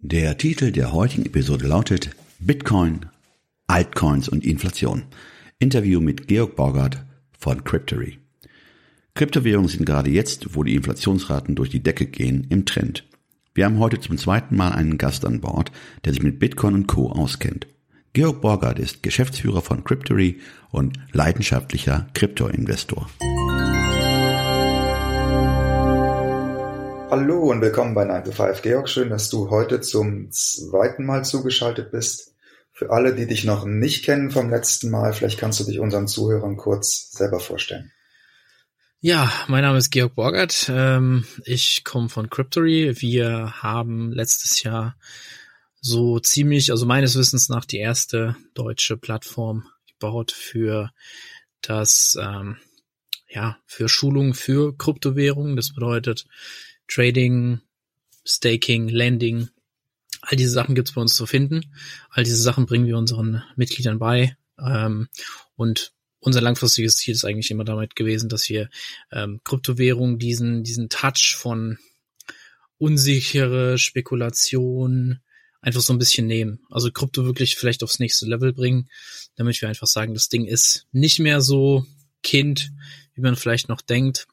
Der Titel der heutigen Episode lautet Bitcoin, Altcoins und Inflation. Interview mit Georg Borgert von Cryptory. Kryptowährungen sind gerade jetzt, wo die Inflationsraten durch die Decke gehen, im Trend. Wir haben heute zum zweiten Mal einen Gast an Bord, der sich mit Bitcoin und Co. auskennt. Georg Borgert ist Geschäftsführer von Cryptory und leidenschaftlicher Kryptoinvestor. Hallo und willkommen bei 9 to 5. Georg, schön, dass du heute zum zweiten Mal zugeschaltet bist. Für alle, die dich noch nicht kennen vom letzten Mal, vielleicht kannst du dich unseren Zuhörern kurz selber vorstellen. Ja, mein Name ist Georg Borgert. Ähm, ich komme von Cryptory. Wir haben letztes Jahr so ziemlich, also meines Wissens nach, die erste deutsche Plattform gebaut für das, ähm, ja, für Schulungen für Kryptowährungen. Das bedeutet, Trading, Staking, Lending, all diese Sachen gibt's bei uns zu finden. All diese Sachen bringen wir unseren Mitgliedern bei. Ähm, und unser langfristiges Ziel ist eigentlich immer damit gewesen, dass wir ähm, Kryptowährungen diesen, diesen Touch von unsichere Spekulation einfach so ein bisschen nehmen. Also Krypto wirklich vielleicht aufs nächste Level bringen, damit wir einfach sagen, das Ding ist nicht mehr so Kind, wie man vielleicht noch denkt.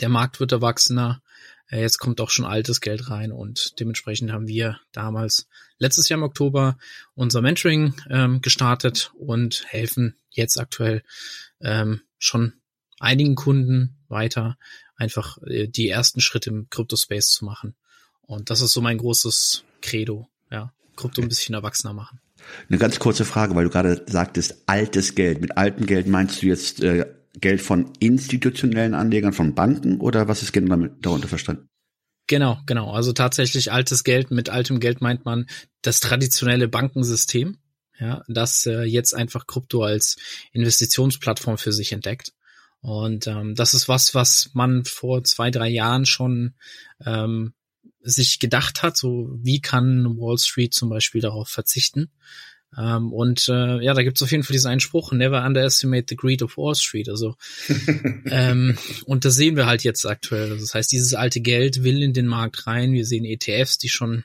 Der Markt wird erwachsener. Äh, jetzt kommt auch schon altes Geld rein und dementsprechend haben wir damals letztes Jahr im Oktober unser Mentoring ähm, gestartet und helfen jetzt aktuell ähm, schon einigen Kunden weiter, einfach äh, die ersten Schritte im Crypto-Space zu machen. Und das ist so mein großes Credo, ja, Krypto ein bisschen erwachsener machen. Eine ganz kurze Frage, weil du gerade sagtest, altes Geld. Mit altem Geld meinst du jetzt äh, Geld von institutionellen Anlegern, von Banken oder was ist genau damit, darunter verstanden? Genau, genau. Also tatsächlich altes Geld. Mit altem Geld meint man das traditionelle Bankensystem, ja, das äh, jetzt einfach Krypto als Investitionsplattform für sich entdeckt. Und ähm, das ist was, was man vor zwei, drei Jahren schon ähm, sich gedacht hat. So wie kann Wall Street zum Beispiel darauf verzichten? Ähm, und äh, ja, da gibt es auf jeden Fall diesen einen Spruch, never underestimate the greed of Wall Street. Also ähm, und das sehen wir halt jetzt aktuell. Also, das heißt, dieses alte Geld will in den Markt rein. Wir sehen ETFs, die schon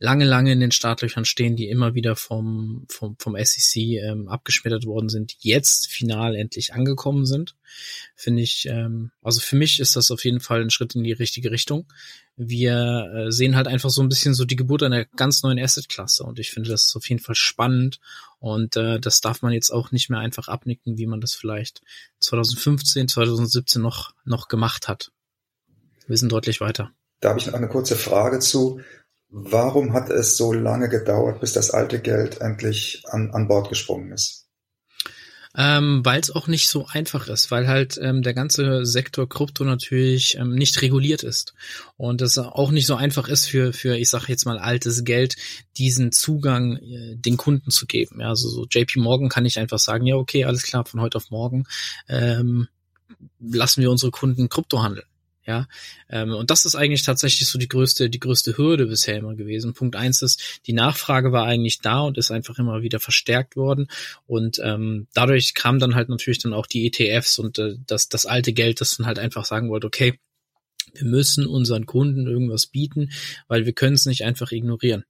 lange, lange in den Startlöchern stehen, die immer wieder vom, vom, vom SEC ähm, abgeschmettert worden sind, jetzt final endlich angekommen sind. Finde ich, ähm, also für mich ist das auf jeden Fall ein Schritt in die richtige Richtung. Wir äh, sehen halt einfach so ein bisschen so die Geburt einer ganz neuen Asset-Klasse und ich finde das ist auf jeden Fall spannend und äh, das darf man jetzt auch nicht mehr einfach abnicken, wie man das vielleicht 2015, 2017 noch, noch gemacht hat. Wir sind deutlich weiter. Da habe ich noch eine kurze Frage zu. Warum hat es so lange gedauert, bis das alte Geld endlich an, an Bord gesprungen ist? Ähm, weil es auch nicht so einfach ist, weil halt ähm, der ganze Sektor Krypto natürlich ähm, nicht reguliert ist und es auch nicht so einfach ist für für ich sage jetzt mal altes Geld diesen Zugang äh, den Kunden zu geben. Ja, also so JP Morgan kann ich einfach sagen, ja okay, alles klar, von heute auf morgen ähm, lassen wir unsere Kunden Krypto handeln. Ja, ähm, und das ist eigentlich tatsächlich so die größte, die größte Hürde bisher immer gewesen. Punkt eins ist, die Nachfrage war eigentlich da und ist einfach immer wieder verstärkt worden. Und ähm, dadurch kam dann halt natürlich dann auch die ETFs und äh, das, das alte Geld, das dann halt einfach sagen wollte, okay, wir müssen unseren Kunden irgendwas bieten, weil wir können es nicht einfach ignorieren.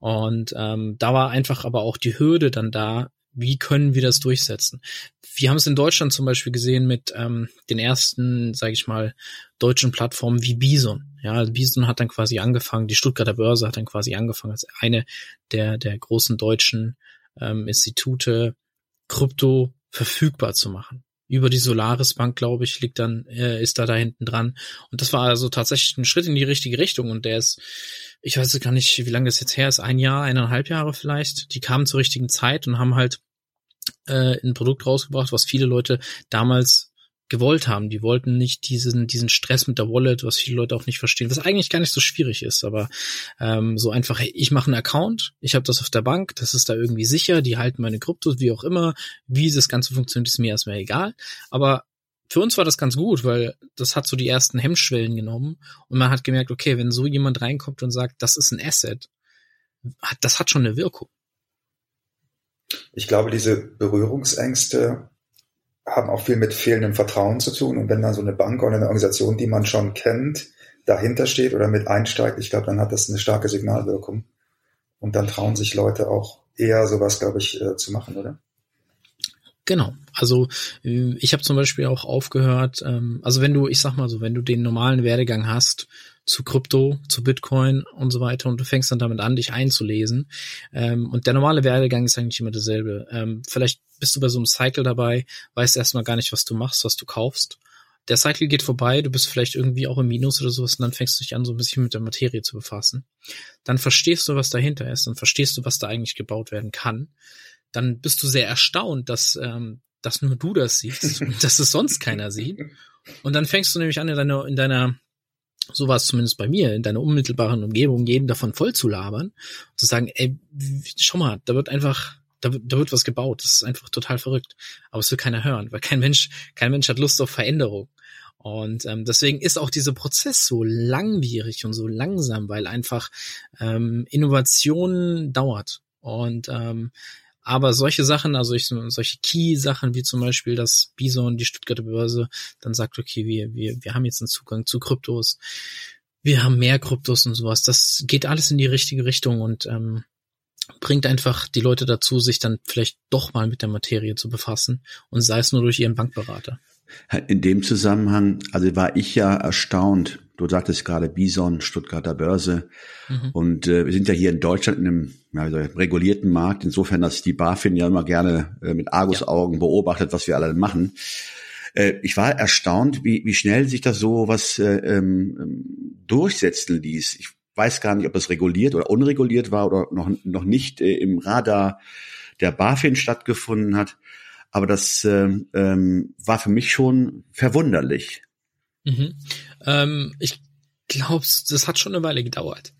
Und ähm, da war einfach aber auch die Hürde dann da, wie können wir das durchsetzen? Wir haben es in Deutschland zum Beispiel gesehen mit ähm, den ersten, sage ich mal, deutschen Plattformen wie Bison. Ja, Bison hat dann quasi angefangen, die Stuttgarter Börse hat dann quasi angefangen als eine der der großen deutschen ähm, Institute Krypto verfügbar zu machen. Über die Solaris Bank, glaube ich, liegt dann äh, ist da da hinten dran. Und das war also tatsächlich ein Schritt in die richtige Richtung. Und der ist, ich weiß gar nicht, wie lange das jetzt her ist, ein Jahr, eineinhalb Jahre vielleicht. Die kamen zur richtigen Zeit und haben halt äh, ein Produkt rausgebracht, was viele Leute damals gewollt haben. Die wollten nicht diesen, diesen Stress mit der Wallet, was viele Leute auch nicht verstehen, was eigentlich gar nicht so schwierig ist, aber ähm, so einfach, hey, ich mache einen Account, ich habe das auf der Bank, das ist da irgendwie sicher, die halten meine Kryptos, wie auch immer, wie das Ganze funktioniert, ist mir erstmal egal. Aber für uns war das ganz gut, weil das hat so die ersten Hemmschwellen genommen und man hat gemerkt, okay, wenn so jemand reinkommt und sagt, das ist ein Asset, das hat schon eine Wirkung. Ich glaube, diese Berührungsängste haben auch viel mit fehlendem Vertrauen zu tun. Und wenn dann so eine Bank oder eine Organisation, die man schon kennt, dahinter steht oder mit einsteigt, ich glaube, dann hat das eine starke Signalwirkung. Und dann trauen sich Leute auch eher sowas, glaube ich, äh, zu machen, oder? Genau. Also äh, ich habe zum Beispiel auch aufgehört, ähm, also wenn du, ich sag mal so, wenn du den normalen Werdegang hast zu Krypto, zu Bitcoin und so weiter und du fängst dann damit an, dich einzulesen ähm, und der normale Werdegang ist eigentlich immer derselbe. Ähm, vielleicht bist du bei so einem Cycle dabei, weißt erstmal gar nicht, was du machst, was du kaufst. Der Cycle geht vorbei, du bist vielleicht irgendwie auch im Minus oder sowas und dann fängst du dich an, so ein bisschen mit der Materie zu befassen. Dann verstehst du, was dahinter ist, dann verstehst du, was da eigentlich gebaut werden kann dann bist du sehr erstaunt, dass, ähm, dass nur du das siehst und dass es sonst keiner sieht. Und dann fängst du nämlich an, in deiner, in deiner, so war es zumindest bei mir, in deiner unmittelbaren Umgebung, jeden davon voll zu labern und zu sagen, ey, schau mal, da wird einfach, da, da wird was gebaut. Das ist einfach total verrückt. Aber es will keiner hören, weil kein Mensch, kein Mensch hat Lust auf Veränderung. Und ähm, deswegen ist auch dieser Prozess so langwierig und so langsam, weil einfach ähm, Innovation dauert. Und ähm, aber solche Sachen, also ich, solche Key-Sachen wie zum Beispiel, dass Bison, die Stuttgarter Börse, dann sagt, okay, wir, wir, wir haben jetzt einen Zugang zu Kryptos, wir haben mehr Kryptos und sowas. Das geht alles in die richtige Richtung und ähm, bringt einfach die Leute dazu, sich dann vielleicht doch mal mit der Materie zu befassen und sei es nur durch ihren Bankberater. In dem Zusammenhang, also war ich ja erstaunt. Du sagtest gerade Bison, Stuttgarter Börse. Mhm. Und äh, wir sind ja hier in Deutschland in einem ja, regulierten Markt, insofern, dass die BaFin ja immer gerne äh, mit Argusaugen ja. beobachtet, was wir alle machen. Äh, ich war erstaunt, wie, wie schnell sich das so was äh, ähm, durchsetzen ließ. Ich weiß gar nicht, ob es reguliert oder unreguliert war oder noch, noch nicht äh, im Radar der BaFin stattgefunden hat. Aber das ähm, ähm, war für mich schon verwunderlich. Mhm. Ähm, ich glaube, das hat schon eine Weile gedauert.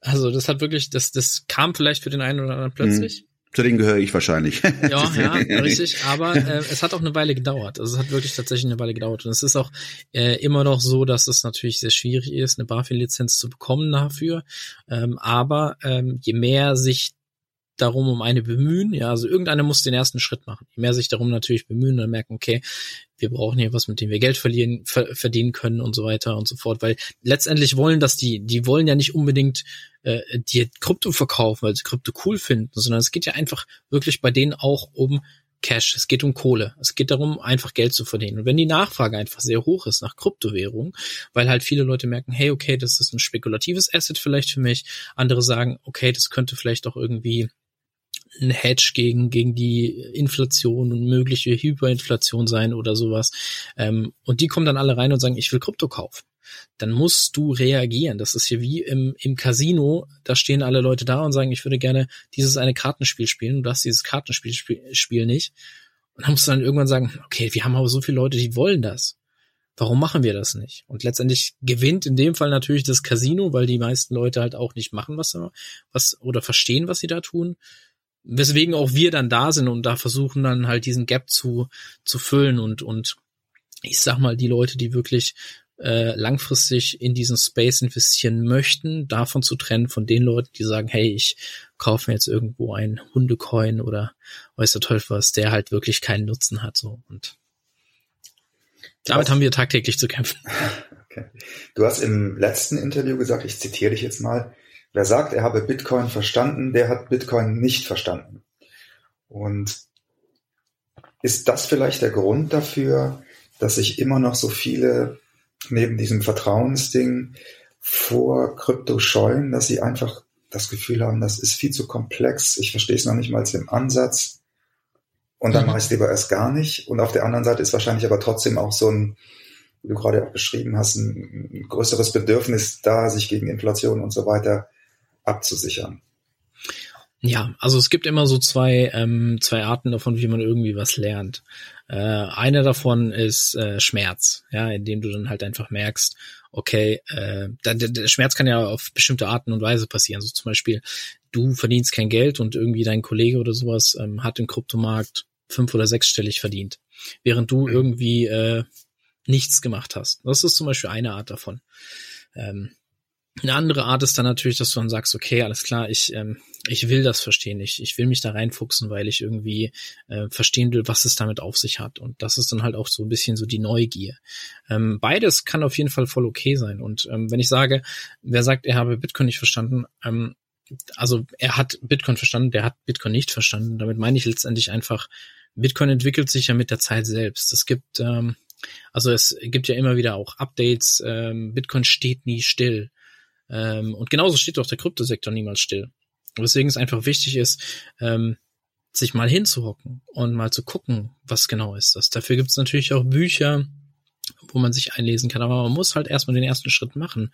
Also das hat wirklich, das, das kam vielleicht für den einen oder anderen plötzlich. Mhm. Zu denen gehöre ich wahrscheinlich. Ja, ja, richtig. Aber äh, es hat auch eine Weile gedauert. Also es hat wirklich tatsächlich eine Weile gedauert. Und es ist auch äh, immer noch so, dass es natürlich sehr schwierig ist, eine BaFin-Lizenz zu bekommen dafür. Ähm, aber ähm, je mehr sich darum um eine bemühen. Ja, also irgendeiner muss den ersten Schritt machen. Je mehr sich darum natürlich bemühen, dann merken, okay, wir brauchen hier was, mit dem wir Geld verlieren, ver verdienen können und so weiter und so fort. Weil letztendlich wollen das die, die wollen ja nicht unbedingt äh, die Krypto verkaufen, weil sie Krypto cool finden, sondern es geht ja einfach wirklich bei denen auch um Cash, es geht um Kohle. Es geht darum, einfach Geld zu verdienen. Und wenn die Nachfrage einfach sehr hoch ist nach Kryptowährung, weil halt viele Leute merken, hey, okay, das ist ein spekulatives Asset vielleicht für mich. Andere sagen, okay, das könnte vielleicht auch irgendwie ein Hedge gegen, gegen die Inflation und mögliche Hyperinflation sein oder sowas. Ähm, und die kommen dann alle rein und sagen, ich will Krypto kaufen. Dann musst du reagieren. Das ist hier wie im, im Casino. Da stehen alle Leute da und sagen, ich würde gerne dieses eine Kartenspiel spielen. Du hast dieses Kartenspiel Spiel nicht. Und dann musst du dann irgendwann sagen, okay, wir haben aber so viele Leute, die wollen das. Warum machen wir das nicht? Und letztendlich gewinnt in dem Fall natürlich das Casino, weil die meisten Leute halt auch nicht machen, was, was oder verstehen, was sie da tun weswegen auch wir dann da sind und da versuchen dann halt diesen Gap zu, zu füllen und, und ich sag mal, die Leute, die wirklich äh, langfristig in diesen Space investieren möchten, davon zu trennen von den Leuten, die sagen, hey, ich kaufe mir jetzt irgendwo einen Hundecoin oder weiß der Teufel was, der halt wirklich keinen Nutzen hat, so und damit hast, haben wir tagtäglich zu kämpfen. Okay. Du hast im letzten Interview gesagt, ich zitiere dich jetzt mal, Wer sagt, er habe Bitcoin verstanden, der hat Bitcoin nicht verstanden. Und ist das vielleicht der Grund dafür, dass sich immer noch so viele neben diesem Vertrauensding vor Krypto scheuen, dass sie einfach das Gefühl haben, das ist viel zu komplex, ich verstehe es noch nicht mal im Ansatz und dann mhm. mache ich es lieber erst gar nicht. Und auf der anderen Seite ist wahrscheinlich aber trotzdem auch so ein, wie du gerade auch beschrieben hast, ein, ein größeres Bedürfnis da, sich gegen Inflation und so weiter abzusichern. Ja, also es gibt immer so zwei, ähm, zwei Arten davon, wie man irgendwie was lernt. Äh, eine davon ist äh, Schmerz, ja, indem du dann halt einfach merkst, okay, äh, der, der Schmerz kann ja auf bestimmte Arten und Weise passieren. So zum Beispiel, du verdienst kein Geld und irgendwie dein Kollege oder sowas ähm, hat im Kryptomarkt fünf- oder sechsstellig verdient, während du mhm. irgendwie äh, nichts gemacht hast. Das ist zum Beispiel eine Art davon. Ähm, eine andere Art ist dann natürlich, dass du dann sagst, okay, alles klar, ich, ähm, ich will das verstehen, ich, ich will mich da reinfuchsen, weil ich irgendwie äh, verstehen will, was es damit auf sich hat. Und das ist dann halt auch so ein bisschen so die Neugier. Ähm, beides kann auf jeden Fall voll okay sein. Und ähm, wenn ich sage, wer sagt, er habe Bitcoin nicht verstanden, ähm, also er hat Bitcoin verstanden, der hat Bitcoin nicht verstanden. Damit meine ich letztendlich einfach, Bitcoin entwickelt sich ja mit der Zeit selbst. Es gibt, ähm, also es gibt ja immer wieder auch Updates, ähm, Bitcoin steht nie still. Ähm, und genauso steht auch der Kryptosektor niemals still. Weswegen es einfach wichtig ist, ähm, sich mal hinzuhocken und mal zu gucken, was genau ist das. Dafür gibt es natürlich auch Bücher, wo man sich einlesen kann, aber man muss halt erstmal den ersten Schritt machen.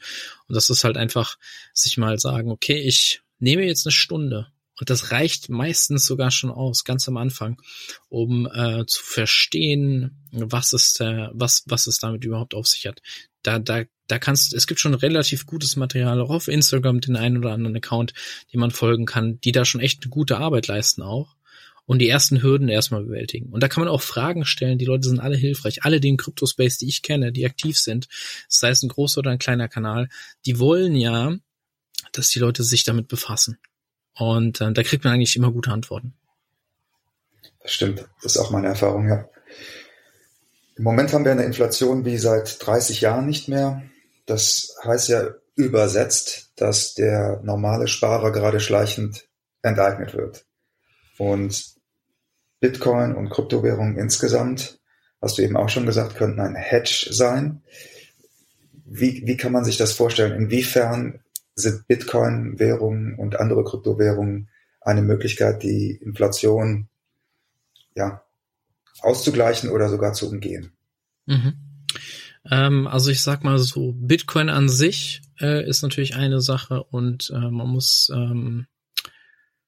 Und das ist halt einfach sich mal sagen, okay, ich nehme jetzt eine Stunde und das reicht meistens sogar schon aus, ganz am Anfang, um äh, zu verstehen, was es, äh, was, was es damit überhaupt auf sich hat. Da, da da kannst, es gibt schon relativ gutes Material auch auf Instagram, den einen oder anderen Account, die man folgen kann, die da schon echt eine gute Arbeit leisten auch und die ersten Hürden erstmal bewältigen. Und da kann man auch Fragen stellen. Die Leute sind alle hilfreich. Alle, die im Crypto-Space, die ich kenne, die aktiv sind, sei es ein großer oder ein kleiner Kanal, die wollen ja, dass die Leute sich damit befassen. Und äh, da kriegt man eigentlich immer gute Antworten. Das stimmt. Das ist auch meine Erfahrung, ja. Im Moment haben wir eine Inflation wie seit 30 Jahren nicht mehr. Das heißt ja übersetzt, dass der normale Sparer gerade schleichend enteignet wird. Und Bitcoin und Kryptowährungen insgesamt, hast du eben auch schon gesagt, könnten ein Hedge sein. Wie, wie kann man sich das vorstellen? Inwiefern sind Bitcoin-Währungen und andere Kryptowährungen eine Möglichkeit, die Inflation ja, auszugleichen oder sogar zu umgehen? Mhm. Ähm, also ich sag mal so, Bitcoin an sich äh, ist natürlich eine Sache und äh, man muss, ähm,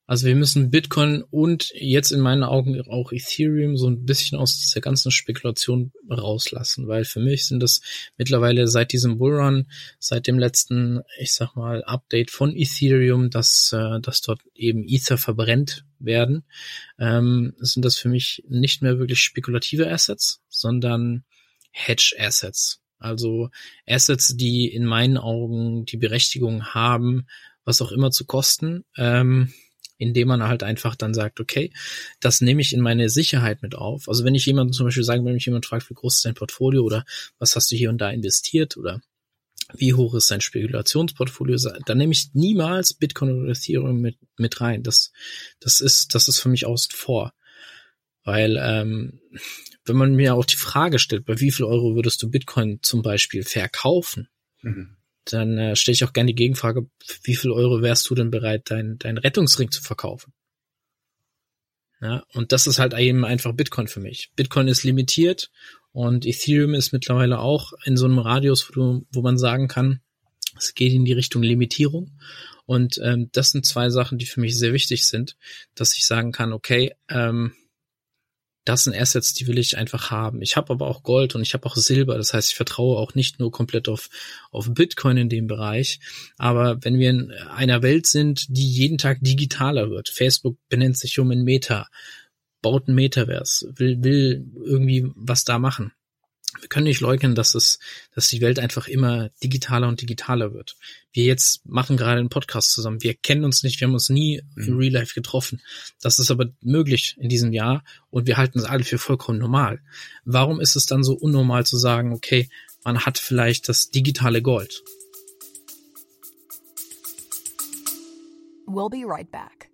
also wir müssen Bitcoin und jetzt in meinen Augen auch Ethereum so ein bisschen aus dieser ganzen Spekulation rauslassen, weil für mich sind das mittlerweile seit diesem Bullrun, seit dem letzten, ich sag mal, Update von Ethereum, dass, äh, dass dort eben Ether verbrennt werden, ähm, sind das für mich nicht mehr wirklich spekulative Assets, sondern Hedge Assets. Also Assets, die in meinen Augen die Berechtigung haben, was auch immer zu kosten, ähm, indem man halt einfach dann sagt, okay, das nehme ich in meine Sicherheit mit auf. Also wenn ich jemanden zum Beispiel sagen, wenn mich jemand fragt, wie groß ist dein Portfolio oder was hast du hier und da investiert oder wie hoch ist dein Spekulationsportfolio, dann nehme ich niemals Bitcoin oder Ethereum mit, mit rein. Das, das ist, das ist für mich außen vor. Weil ähm, wenn man mir auch die Frage stellt, bei wie viel Euro würdest du Bitcoin zum Beispiel verkaufen, mhm. Dann äh, stelle ich auch gerne die Gegenfrage, wie viel Euro wärst du denn bereit, dein, dein Rettungsring zu verkaufen? Ja, und das ist halt eben einfach Bitcoin für mich. Bitcoin ist limitiert und Ethereum ist mittlerweile auch in so einem Radius, wo, du, wo man sagen kann, es geht in die Richtung Limitierung. Und ähm, das sind zwei Sachen, die für mich sehr wichtig sind, dass ich sagen kann, okay, ähm, das sind Assets, die will ich einfach haben. Ich habe aber auch Gold und ich habe auch Silber. Das heißt, ich vertraue auch nicht nur komplett auf, auf Bitcoin in dem Bereich. Aber wenn wir in einer Welt sind, die jeden Tag digitaler wird, Facebook benennt sich um in Meta, baut ein Metaverse, will, will irgendwie was da machen wir können nicht leugnen, dass es, dass die Welt einfach immer digitaler und digitaler wird. Wir jetzt machen gerade einen Podcast zusammen. Wir kennen uns nicht, wir haben uns nie mhm. in Real Life getroffen. Das ist aber möglich in diesem Jahr und wir halten es alle für vollkommen normal. Warum ist es dann so unnormal zu sagen, okay, man hat vielleicht das digitale Gold? We'll be right back.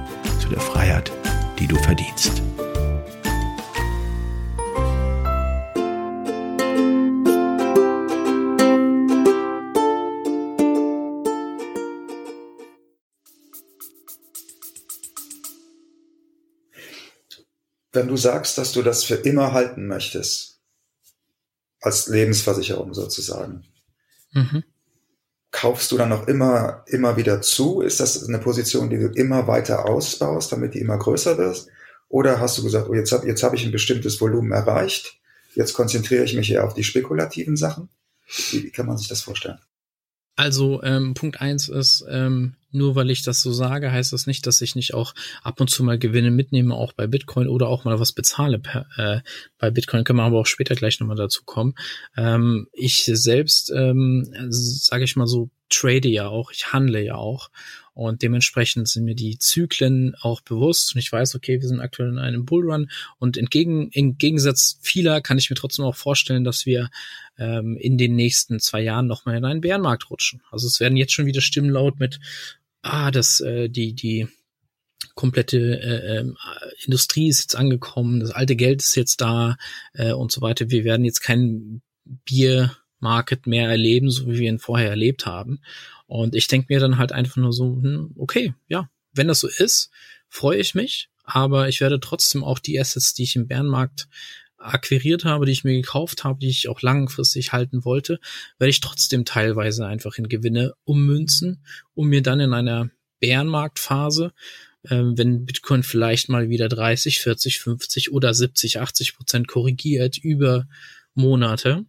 Die du verdienst. Wenn du sagst, dass du das für immer halten möchtest, als Lebensversicherung sozusagen, mhm. Kaufst du dann noch immer, immer wieder zu? Ist das eine Position, die du immer weiter ausbaust, damit die immer größer wird? Oder hast du gesagt, oh, jetzt habe jetzt hab ich ein bestimmtes Volumen erreicht, jetzt konzentriere ich mich eher auf die spekulativen Sachen? Wie, wie kann man sich das vorstellen? Also ähm, Punkt eins ist, ähm, nur weil ich das so sage, heißt das nicht, dass ich nicht auch ab und zu mal Gewinne mitnehme, auch bei Bitcoin oder auch mal was bezahle. Per, äh, bei Bitcoin können wir aber auch später gleich nochmal dazu kommen. Ähm, ich selbst, ähm, sage ich mal so, trade ja auch, ich handle ja auch. Und dementsprechend sind mir die Zyklen auch bewusst und ich weiß, okay, wir sind aktuell in einem Bullrun und entgegen, im Gegensatz vieler kann ich mir trotzdem auch vorstellen, dass wir ähm, in den nächsten zwei Jahren nochmal in einen Bärenmarkt rutschen. Also es werden jetzt schon wieder Stimmen laut mit, ah, das, äh, die, die komplette äh, äh, Industrie ist jetzt angekommen, das alte Geld ist jetzt da äh, und so weiter. Wir werden jetzt kein Biermarket mehr erleben, so wie wir ihn vorher erlebt haben. Und ich denke mir dann halt einfach nur so, hm, okay, ja, wenn das so ist, freue ich mich, aber ich werde trotzdem auch die Assets, die ich im Bärenmarkt akquiriert habe, die ich mir gekauft habe, die ich auch langfristig halten wollte, werde ich trotzdem teilweise einfach in Gewinne ummünzen, um mir dann in einer Bärenmarktphase, äh, wenn Bitcoin vielleicht mal wieder 30, 40, 50 oder 70, 80 Prozent korrigiert über Monate,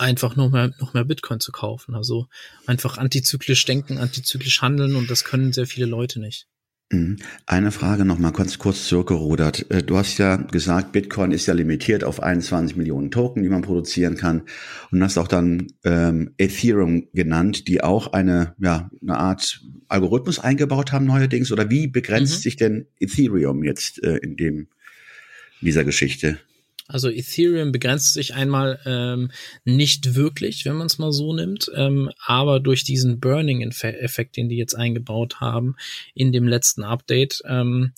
einfach noch mehr, noch mehr Bitcoin zu kaufen. Also einfach antizyklisch denken, antizyklisch handeln und das können sehr viele Leute nicht. Mhm. Eine Frage noch mal kurz, kurz zurückgerudert. Äh, du hast ja gesagt, Bitcoin ist ja limitiert auf 21 Millionen Token, die man produzieren kann. Und hast auch dann ähm, Ethereum genannt, die auch eine, ja, eine Art Algorithmus eingebaut haben neuerdings. Oder wie begrenzt mhm. sich denn Ethereum jetzt äh, in dem, dieser Geschichte? Also Ethereum begrenzt sich einmal ähm, nicht wirklich, wenn man es mal so nimmt, ähm, aber durch diesen Burning-Effekt, den die jetzt eingebaut haben in dem letzten Update, ähm,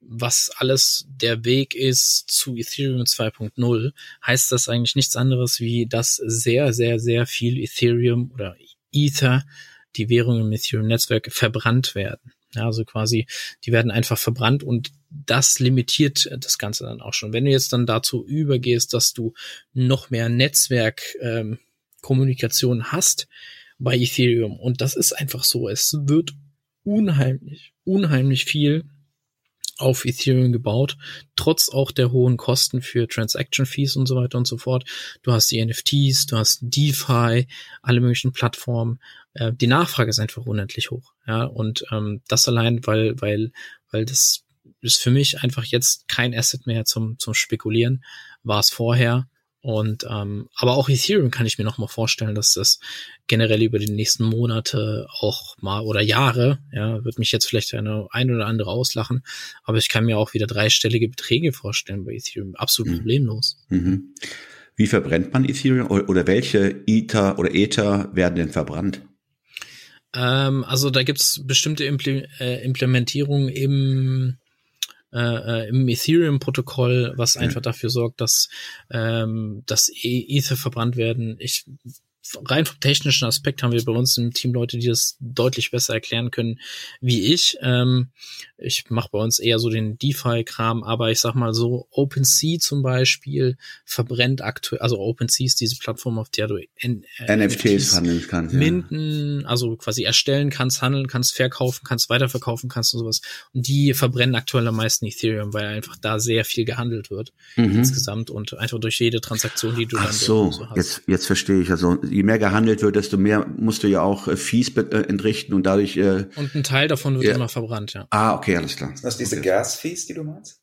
was alles der Weg ist zu Ethereum 2.0, heißt das eigentlich nichts anderes wie, dass sehr, sehr, sehr viel Ethereum oder Ether, die Währung im Ethereum-Netzwerk, verbrannt werden. Ja, also quasi, die werden einfach verbrannt und das limitiert das Ganze dann auch schon. Wenn du jetzt dann dazu übergehst, dass du noch mehr Netzwerkkommunikation ähm, hast bei Ethereum und das ist einfach so, es wird unheimlich, unheimlich viel auf Ethereum gebaut, trotz auch der hohen Kosten für Transaction Fees und so weiter und so fort. Du hast die NFTs, du hast DeFi, alle möglichen Plattformen. Äh, die Nachfrage ist einfach unendlich hoch. Ja, und ähm, das allein, weil, weil, weil das ist für mich einfach jetzt kein Asset mehr zum, zum Spekulieren, war es vorher. Und ähm, aber auch Ethereum kann ich mir noch mal vorstellen, dass das generell über die nächsten Monate auch mal oder Jahre, ja, wird mich jetzt vielleicht eine ein oder andere auslachen, aber ich kann mir auch wieder dreistellige Beträge vorstellen bei Ethereum, absolut mhm. problemlos. Mhm. Wie verbrennt man Ethereum oder welche Ether oder Ether werden denn verbrannt? Ähm, also da gibt's bestimmte Imple äh, Implementierungen im äh, äh, im Ethereum-Protokoll, was einfach dafür sorgt, dass, ähm, dass e Ether verbrannt werden. Ich rein vom technischen Aspekt haben wir bei uns im Team Leute, die das deutlich besser erklären können wie ich. Ähm, ich mache bei uns eher so den DeFi-Kram, aber ich sag mal so, OpenSea zum Beispiel verbrennt aktuell, also OpenSea ist diese Plattform, auf der du N äh, NFTs, NFTs handeln kannst. Minden, ja. also quasi erstellen kannst, handeln kannst, verkaufen kannst, weiterverkaufen kannst und sowas. Und die verbrennen aktuell am meisten Ethereum, weil einfach da sehr viel gehandelt wird mhm. insgesamt und einfach durch jede Transaktion, die du Ach dann so, so hast. Jetzt, jetzt verstehe ich. Also je mehr gehandelt wird, desto mehr musst du ja auch äh, Fees äh, entrichten und dadurch. Äh, und ein Teil davon wird ja. immer verbrannt, ja. Ah, okay, alles klar. Das diese okay. Gas-Fees, die du meinst?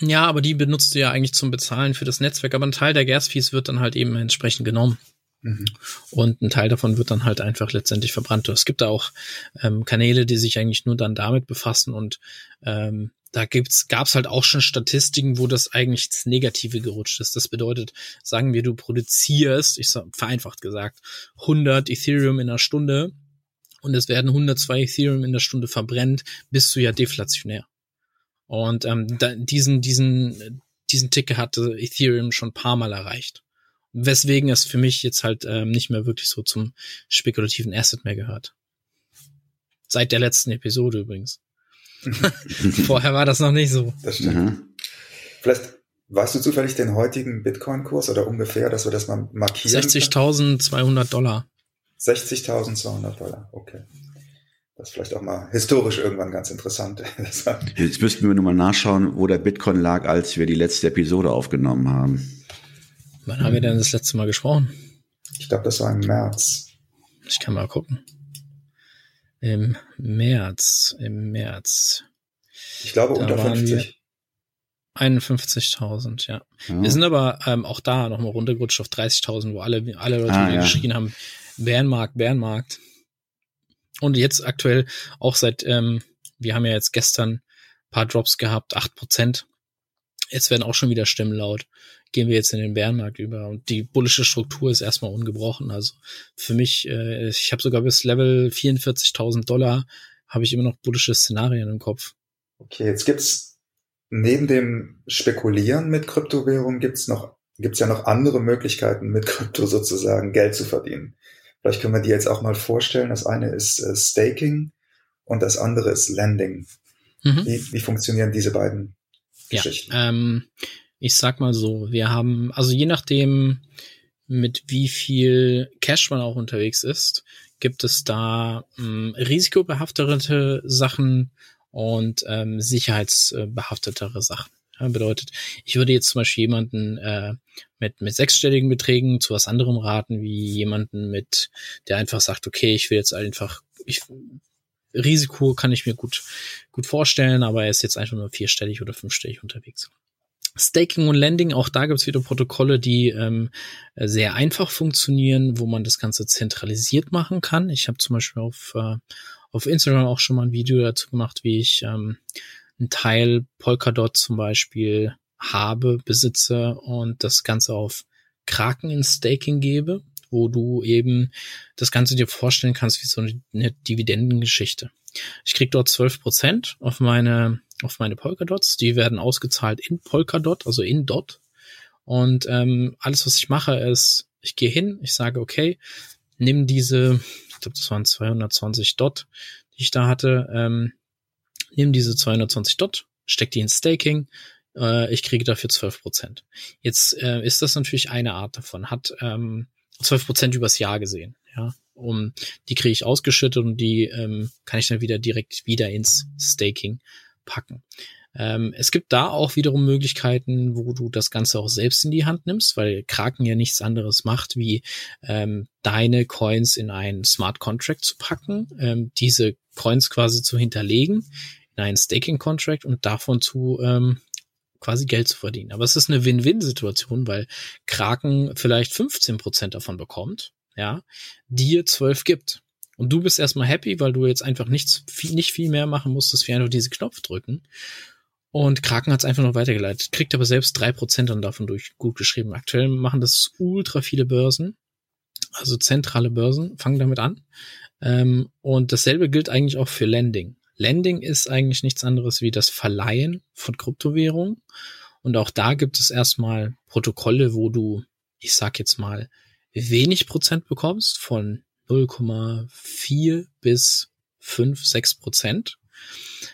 Ja, aber die benutzt du ja eigentlich zum Bezahlen für das Netzwerk. Aber ein Teil der Gas-Fees wird dann halt eben entsprechend genommen. Mhm. Und ein Teil davon wird dann halt einfach letztendlich verbrannt. Es gibt da auch ähm, Kanäle, die sich eigentlich nur dann damit befassen und ähm, da gibt's, gab's halt auch schon Statistiken, wo das eigentlich ins Negative gerutscht ist. Das bedeutet, sagen wir, du produzierst, ich sag, vereinfacht gesagt, 100 Ethereum in einer Stunde und es werden 102 Ethereum in der Stunde verbrennt, bist du ja deflationär. Und ähm, da, diesen, diesen, diesen Ticket hatte Ethereum schon ein paar Mal erreicht. Weswegen es für mich jetzt halt ähm, nicht mehr wirklich so zum spekulativen Asset mehr gehört. Seit der letzten Episode übrigens. Vorher war das noch nicht so. Das stimmt. Mhm. Vielleicht weißt du zufällig den heutigen Bitcoin-Kurs oder ungefähr, dass wir das mal markieren? 60.200 Dollar. 60.200 Dollar, okay. Das ist vielleicht auch mal historisch irgendwann ganz interessant. Jetzt müssten wir nur mal nachschauen, wo der Bitcoin lag, als wir die letzte Episode aufgenommen haben. Wann haben wir denn das letzte Mal gesprochen? Ich glaube, das war im März. Ich kann mal gucken. Im März, im März. Ich glaube unter 50. 51.000, ja. ja. Wir sind aber ähm, auch da nochmal runtergerutscht auf 30.000, wo alle, alle Leute ah, ja. geschrien haben, Bärenmarkt, Bärenmarkt. Und jetzt aktuell auch seit, ähm, wir haben ja jetzt gestern paar Drops gehabt, acht Prozent. Jetzt werden auch schon wieder Stimmen laut. Gehen wir jetzt in den Bärenmarkt über. Und die bullische Struktur ist erstmal ungebrochen. Also für mich, äh, ich habe sogar bis Level 44.000 Dollar, habe ich immer noch bullische Szenarien im Kopf. Okay, jetzt gibt's neben dem Spekulieren mit Kryptowährungen gibt's noch gibt's ja noch andere Möglichkeiten, mit Krypto sozusagen Geld zu verdienen. Vielleicht können wir die jetzt auch mal vorstellen. Das eine ist äh, Staking und das andere ist Lending. Mhm. Wie, wie funktionieren diese beiden Geschichten? Ja, ähm, ich sag mal so, wir haben, also je nachdem, mit wie viel Cash man auch unterwegs ist, gibt es da ähm, risikobehaftetere Sachen und ähm, sicherheitsbehaftetere Sachen. Ja, bedeutet, ich würde jetzt zum Beispiel jemanden äh, mit, mit sechsstelligen Beträgen zu was anderem raten, wie jemanden mit, der einfach sagt, okay, ich will jetzt einfach, ich, Risiko kann ich mir gut, gut vorstellen, aber er ist jetzt einfach nur vierstellig oder fünfstellig unterwegs. Staking und Lending, auch da gibt's wieder Protokolle, die ähm, sehr einfach funktionieren, wo man das Ganze zentralisiert machen kann. Ich habe zum Beispiel auf, äh, auf Instagram auch schon mal ein Video dazu gemacht, wie ich ähm, einen Teil Polkadot zum Beispiel habe, besitze und das Ganze auf Kraken in Staking gebe, wo du eben das Ganze dir vorstellen kannst wie so eine Dividendengeschichte. Ich krieg dort 12% auf meine, auf meine Polkadots. Die werden ausgezahlt in Polkadot, also in Dot. Und ähm, alles, was ich mache, ist, ich gehe hin, ich sage, okay, nimm diese, ich glaube, das waren 220 Dot, die ich da hatte, ähm, nimm diese 220 Dot, steck die in Staking, äh, ich kriege dafür 12 Prozent. Jetzt äh, ist das natürlich eine Art davon, hat ähm, 12 Prozent übers Jahr gesehen, ja. Um, die kriege ich ausgeschüttet und die ähm, kann ich dann wieder direkt wieder ins Staking packen. Ähm, es gibt da auch wiederum Möglichkeiten, wo du das Ganze auch selbst in die Hand nimmst, weil Kraken ja nichts anderes macht, wie ähm, deine Coins in einen Smart Contract zu packen, ähm, diese Coins quasi zu hinterlegen in einen Staking Contract und davon zu ähm, quasi Geld zu verdienen. Aber es ist eine Win-Win-Situation, weil Kraken vielleicht 15 Prozent davon bekommt, ja, dir 12 gibt. Und du bist erstmal happy, weil du jetzt einfach nichts, viel, nicht viel mehr machen musstest, wie einfach diese Knopf drücken. Und Kraken hat es einfach noch weitergeleitet, kriegt aber selbst drei Prozent dann davon durch gut geschrieben. Aktuell machen das ultra viele Börsen, also zentrale Börsen, fangen damit an. Ähm, und dasselbe gilt eigentlich auch für Lending. Lending ist eigentlich nichts anderes wie das Verleihen von Kryptowährungen. Und auch da gibt es erstmal Protokolle, wo du, ich sag jetzt mal, wenig Prozent bekommst von 0,4 bis 5, 6 Prozent.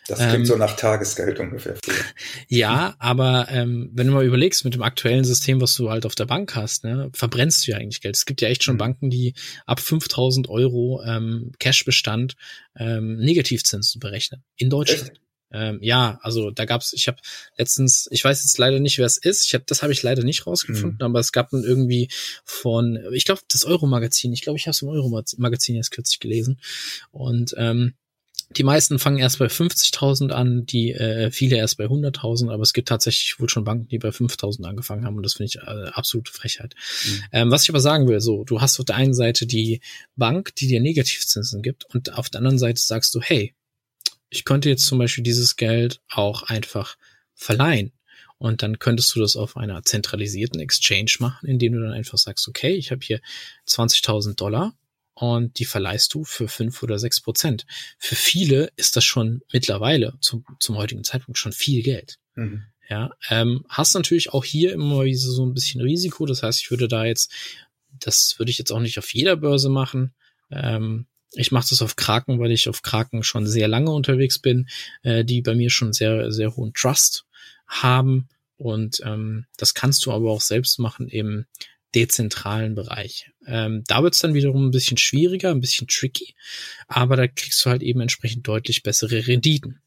Das klingt ähm, so nach Tagesgeld ungefähr. Ja, aber ähm, wenn du mal überlegst, mit dem aktuellen System, was du halt auf der Bank hast, ne, verbrennst du ja eigentlich Geld. Es gibt ja echt schon mhm. Banken, die ab 5000 Euro ähm, Cashbestand ähm, Negativzinsen berechnen. In Deutschland. Echt? Ähm, ja, also da gab's, ich habe letztens, ich weiß jetzt leider nicht, wer es ist, ich hab, das habe ich leider nicht rausgefunden, mhm. aber es gab dann irgendwie von, ich glaube, das Euro-Magazin, ich glaube, ich habe es im Euro-Magazin jetzt kürzlich gelesen und ähm, die meisten fangen erst bei 50.000 an, die äh, viele erst bei 100.000, aber es gibt tatsächlich wohl schon Banken, die bei 5.000 angefangen haben und das finde ich äh, absolute Frechheit. Mhm. Ähm, was ich aber sagen will, so, du hast auf der einen Seite die Bank, die dir Negativzinsen gibt und auf der anderen Seite sagst du, hey, ich könnte jetzt zum Beispiel dieses Geld auch einfach verleihen. Und dann könntest du das auf einer zentralisierten Exchange machen, indem du dann einfach sagst, okay, ich habe hier 20.000 Dollar und die verleihst du für fünf oder sechs Prozent. Für viele ist das schon mittlerweile zum, zum heutigen Zeitpunkt schon viel Geld. Mhm. Ja, ähm, hast natürlich auch hier immer so ein bisschen Risiko. Das heißt, ich würde da jetzt, das würde ich jetzt auch nicht auf jeder Börse machen. Ähm, ich mache das auf Kraken, weil ich auf Kraken schon sehr lange unterwegs bin, äh, die bei mir schon sehr, sehr hohen Trust haben. Und ähm, das kannst du aber auch selbst machen im dezentralen Bereich. Ähm, da wird's dann wiederum ein bisschen schwieriger, ein bisschen tricky, aber da kriegst du halt eben entsprechend deutlich bessere Renditen.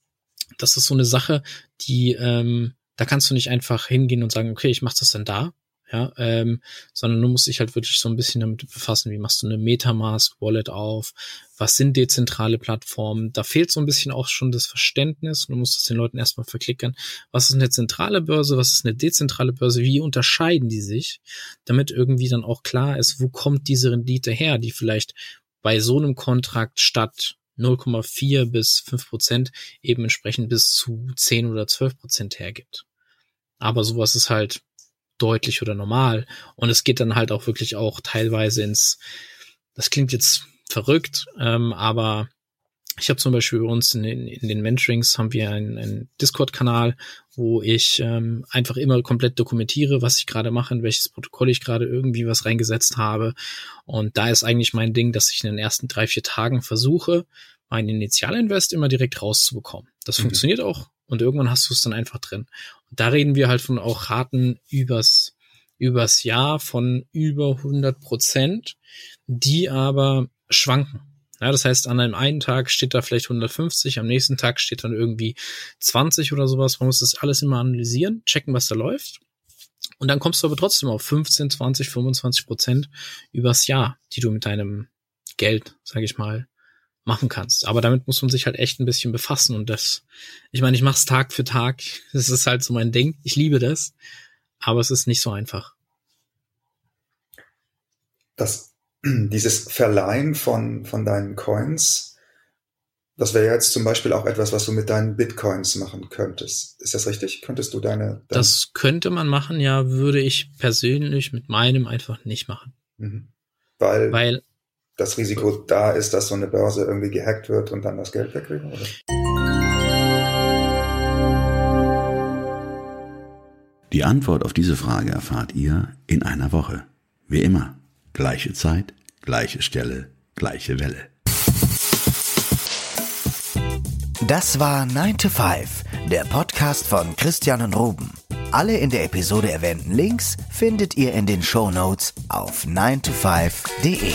Das ist so eine Sache, die ähm, da kannst du nicht einfach hingehen und sagen, okay, ich mache das dann da, ja, ähm, sondern du musst dich halt wirklich so ein bisschen damit befassen, wie machst du eine Metamask Wallet auf, was sind dezentrale Plattformen, da fehlt so ein bisschen auch schon das Verständnis, du musst es den Leuten erstmal verklickern, was ist eine zentrale Börse, was ist eine dezentrale Börse, wie unterscheiden die sich, damit irgendwie dann auch klar ist, wo kommt diese Rendite her, die vielleicht bei so einem Kontrakt statt 0,4 bis 5 Prozent eben entsprechend bis zu 10 oder 12 Prozent hergibt. Aber sowas ist halt deutlich oder normal. Und es geht dann halt auch wirklich auch teilweise ins, das klingt jetzt verrückt, ähm, aber ich habe zum Beispiel bei uns in, in, in den Mentorings haben wir einen, einen Discord-Kanal, wo ich ähm, einfach immer komplett dokumentiere, was ich gerade mache, in welches Protokoll ich gerade irgendwie was reingesetzt habe. Und da ist eigentlich mein Ding, dass ich in den ersten drei, vier Tagen versuche, mein Initialinvest immer direkt rauszubekommen. Das mhm. funktioniert auch und irgendwann hast du es dann einfach drin. Da reden wir halt von auch Raten übers, übers Jahr von über 100 Prozent, die aber schwanken. Ja, das heißt, an einem einen Tag steht da vielleicht 150, am nächsten Tag steht dann irgendwie 20 oder sowas. Man muss das alles immer analysieren, checken, was da läuft. Und dann kommst du aber trotzdem auf 15, 20, 25 Prozent übers Jahr, die du mit deinem Geld, sage ich mal, machen kannst. Aber damit muss man sich halt echt ein bisschen befassen und das, ich meine, ich mache es Tag für Tag. Das ist halt so mein Ding. Ich liebe das, aber es ist nicht so einfach. Das, dieses Verleihen von, von deinen Coins, das wäre jetzt zum Beispiel auch etwas, was du mit deinen Bitcoins machen könntest. Ist das richtig? Könntest du deine, deine Das könnte man machen, ja, würde ich persönlich mit meinem einfach nicht machen. Mhm. Weil, Weil das Risiko da ist, dass so eine Börse irgendwie gehackt wird und dann das Geld wegkriegen? Oder? Die Antwort auf diese Frage erfahrt ihr in einer Woche. Wie immer, gleiche Zeit, gleiche Stelle, gleiche Welle. Das war 9 to 5, der Podcast von Christian und Ruben. Alle in der Episode erwähnten Links findet ihr in den Show Notes auf 9to5.de.